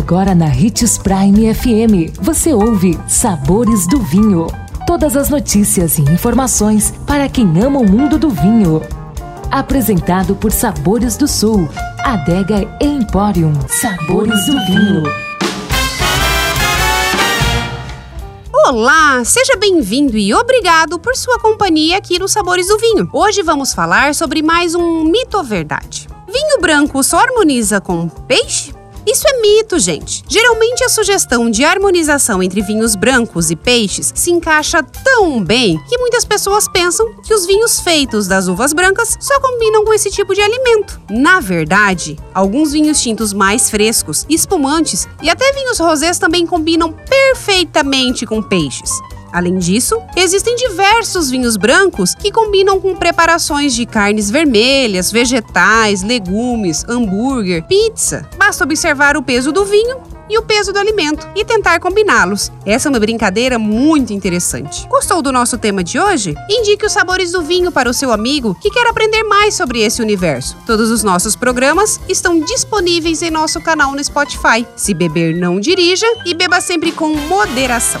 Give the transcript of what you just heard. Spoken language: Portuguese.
Agora na Ritz Prime FM, você ouve Sabores do Vinho. Todas as notícias e informações para quem ama o mundo do vinho. Apresentado por Sabores do Sul, Adega Emporium. Sabores do Vinho. Olá, seja bem-vindo e obrigado por sua companhia aqui no Sabores do Vinho. Hoje vamos falar sobre mais um mito ou verdade. Vinho branco só harmoniza com peixe? Isso é mito, gente. Geralmente a sugestão de harmonização entre vinhos brancos e peixes se encaixa tão bem que muitas pessoas pensam que os vinhos feitos das uvas brancas só combinam com esse tipo de alimento. Na verdade, alguns vinhos tintos mais frescos, espumantes e até vinhos rosés também combinam perfeitamente com peixes. Além disso, existem diversos vinhos brancos que combinam com preparações de carnes vermelhas, vegetais, legumes, hambúrguer, pizza. Basta observar o peso do vinho e o peso do alimento e tentar combiná-los. Essa é uma brincadeira muito interessante. Gostou do nosso tema de hoje? Indique os sabores do vinho para o seu amigo que quer aprender mais sobre esse universo. Todos os nossos programas estão disponíveis em nosso canal no Spotify. Se beber, não dirija e beba sempre com moderação.